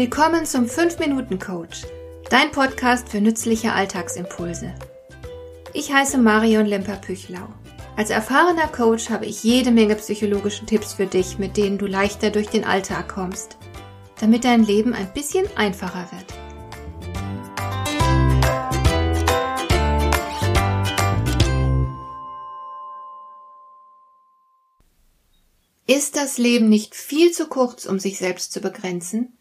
Willkommen zum 5-Minuten-Coach, dein Podcast für nützliche Alltagsimpulse. Ich heiße Marion Lemper-Püchlau. Als erfahrener Coach habe ich jede Menge psychologische Tipps für dich, mit denen du leichter durch den Alltag kommst, damit dein Leben ein bisschen einfacher wird. Ist das Leben nicht viel zu kurz, um sich selbst zu begrenzen?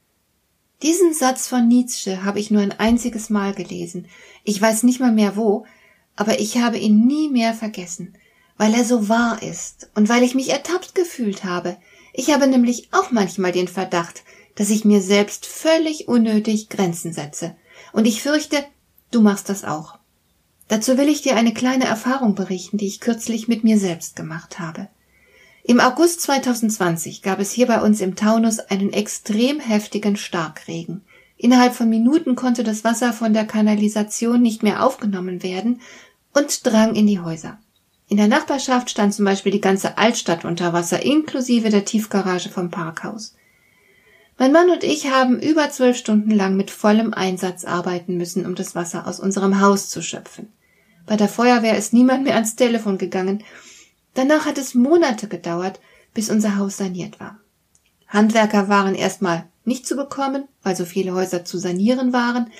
Diesen Satz von Nietzsche habe ich nur ein einziges Mal gelesen. Ich weiß nicht mal mehr wo, aber ich habe ihn nie mehr vergessen, weil er so wahr ist und weil ich mich ertappt gefühlt habe. Ich habe nämlich auch manchmal den Verdacht, dass ich mir selbst völlig unnötig Grenzen setze. Und ich fürchte, du machst das auch. Dazu will ich dir eine kleine Erfahrung berichten, die ich kürzlich mit mir selbst gemacht habe. Im August 2020 gab es hier bei uns im Taunus einen extrem heftigen Starkregen. Innerhalb von Minuten konnte das Wasser von der Kanalisation nicht mehr aufgenommen werden und drang in die Häuser. In der Nachbarschaft stand zum Beispiel die ganze Altstadt unter Wasser, inklusive der Tiefgarage vom Parkhaus. Mein Mann und ich haben über zwölf Stunden lang mit vollem Einsatz arbeiten müssen, um das Wasser aus unserem Haus zu schöpfen. Bei der Feuerwehr ist niemand mehr ans Telefon gegangen Danach hat es Monate gedauert, bis unser Haus saniert war. Handwerker waren erstmal nicht zu bekommen, weil so viele Häuser zu sanieren waren,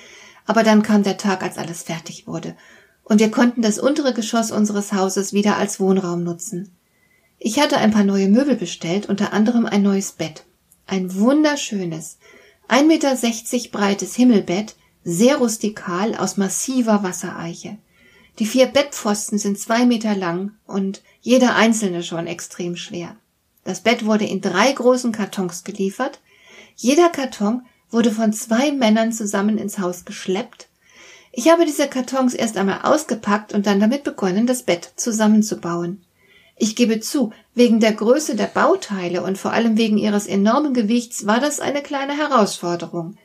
aber dann kam der Tag, als alles fertig wurde, und wir konnten das untere Geschoss unseres Hauses wieder als Wohnraum nutzen. Ich hatte ein paar neue Möbel bestellt, unter anderem ein neues Bett. Ein wunderschönes, 1,60 Meter breites Himmelbett, sehr rustikal aus massiver Wassereiche. Die vier Bettpfosten sind zwei Meter lang und jeder einzelne schon extrem schwer. Das Bett wurde in drei großen Kartons geliefert. Jeder Karton wurde von zwei Männern zusammen ins Haus geschleppt. Ich habe diese Kartons erst einmal ausgepackt und dann damit begonnen, das Bett zusammenzubauen. Ich gebe zu, wegen der Größe der Bauteile und vor allem wegen ihres enormen Gewichts war das eine kleine Herausforderung.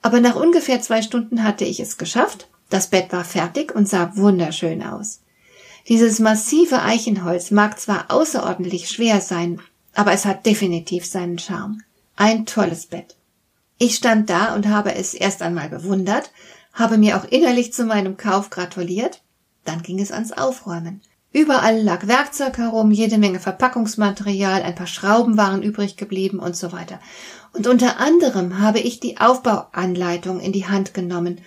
Aber nach ungefähr zwei Stunden hatte ich es geschafft das Bett war fertig und sah wunderschön aus. Dieses massive Eichenholz mag zwar außerordentlich schwer sein, aber es hat definitiv seinen Charme. Ein tolles Bett. Ich stand da und habe es erst einmal bewundert, habe mir auch innerlich zu meinem Kauf gratuliert, dann ging es ans Aufräumen. Überall lag Werkzeug herum, jede Menge Verpackungsmaterial, ein paar Schrauben waren übrig geblieben und so weiter. Und unter anderem habe ich die Aufbauanleitung in die Hand genommen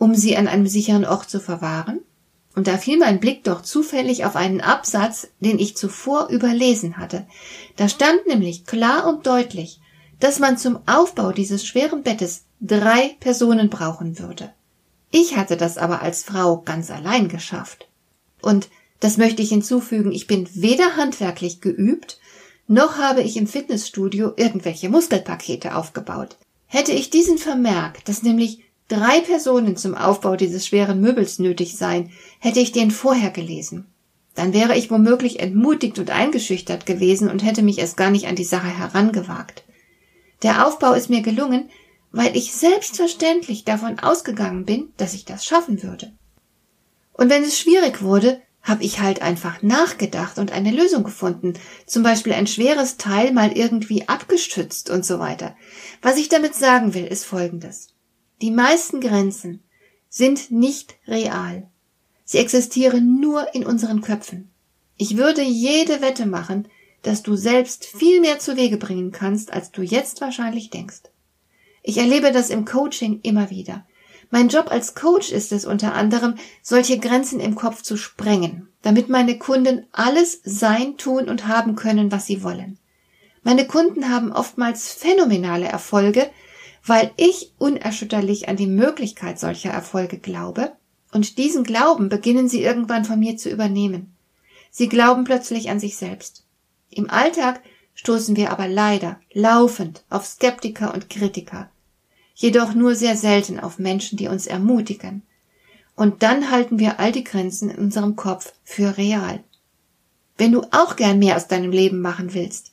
um sie an einem sicheren Ort zu verwahren? Und da fiel mein Blick doch zufällig auf einen Absatz, den ich zuvor überlesen hatte. Da stand nämlich klar und deutlich, dass man zum Aufbau dieses schweren Bettes drei Personen brauchen würde. Ich hatte das aber als Frau ganz allein geschafft. Und das möchte ich hinzufügen, ich bin weder handwerklich geübt, noch habe ich im Fitnessstudio irgendwelche Muskelpakete aufgebaut. Hätte ich diesen Vermerk, dass nämlich drei Personen zum Aufbau dieses schweren Möbels nötig seien, hätte ich den vorher gelesen. Dann wäre ich womöglich entmutigt und eingeschüchtert gewesen und hätte mich erst gar nicht an die Sache herangewagt. Der Aufbau ist mir gelungen, weil ich selbstverständlich davon ausgegangen bin, dass ich das schaffen würde. Und wenn es schwierig wurde, habe ich halt einfach nachgedacht und eine Lösung gefunden, zum Beispiel ein schweres Teil mal irgendwie abgestützt und so weiter. Was ich damit sagen will, ist Folgendes. Die meisten Grenzen sind nicht real. Sie existieren nur in unseren Köpfen. Ich würde jede Wette machen, dass du selbst viel mehr zu Wege bringen kannst, als du jetzt wahrscheinlich denkst. Ich erlebe das im Coaching immer wieder. Mein Job als Coach ist es unter anderem, solche Grenzen im Kopf zu sprengen, damit meine Kunden alles sein, tun und haben können, was sie wollen. Meine Kunden haben oftmals phänomenale Erfolge, weil ich unerschütterlich an die Möglichkeit solcher Erfolge glaube, und diesen Glauben beginnen sie irgendwann von mir zu übernehmen. Sie glauben plötzlich an sich selbst. Im Alltag stoßen wir aber leider laufend auf Skeptiker und Kritiker, jedoch nur sehr selten auf Menschen, die uns ermutigen. Und dann halten wir all die Grenzen in unserem Kopf für real. Wenn du auch gern mehr aus deinem Leben machen willst,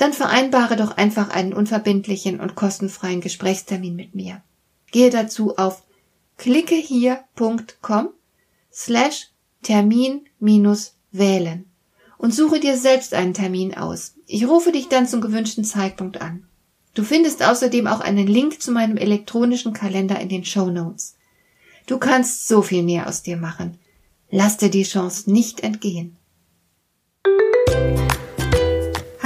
dann vereinbare doch einfach einen unverbindlichen und kostenfreien Gesprächstermin mit mir. Gehe dazu auf klickehier.com slash Termin minus wählen und suche dir selbst einen Termin aus. Ich rufe dich dann zum gewünschten Zeitpunkt an. Du findest außerdem auch einen Link zu meinem elektronischen Kalender in den Show Notes. Du kannst so viel mehr aus dir machen. Lass dir die Chance nicht entgehen.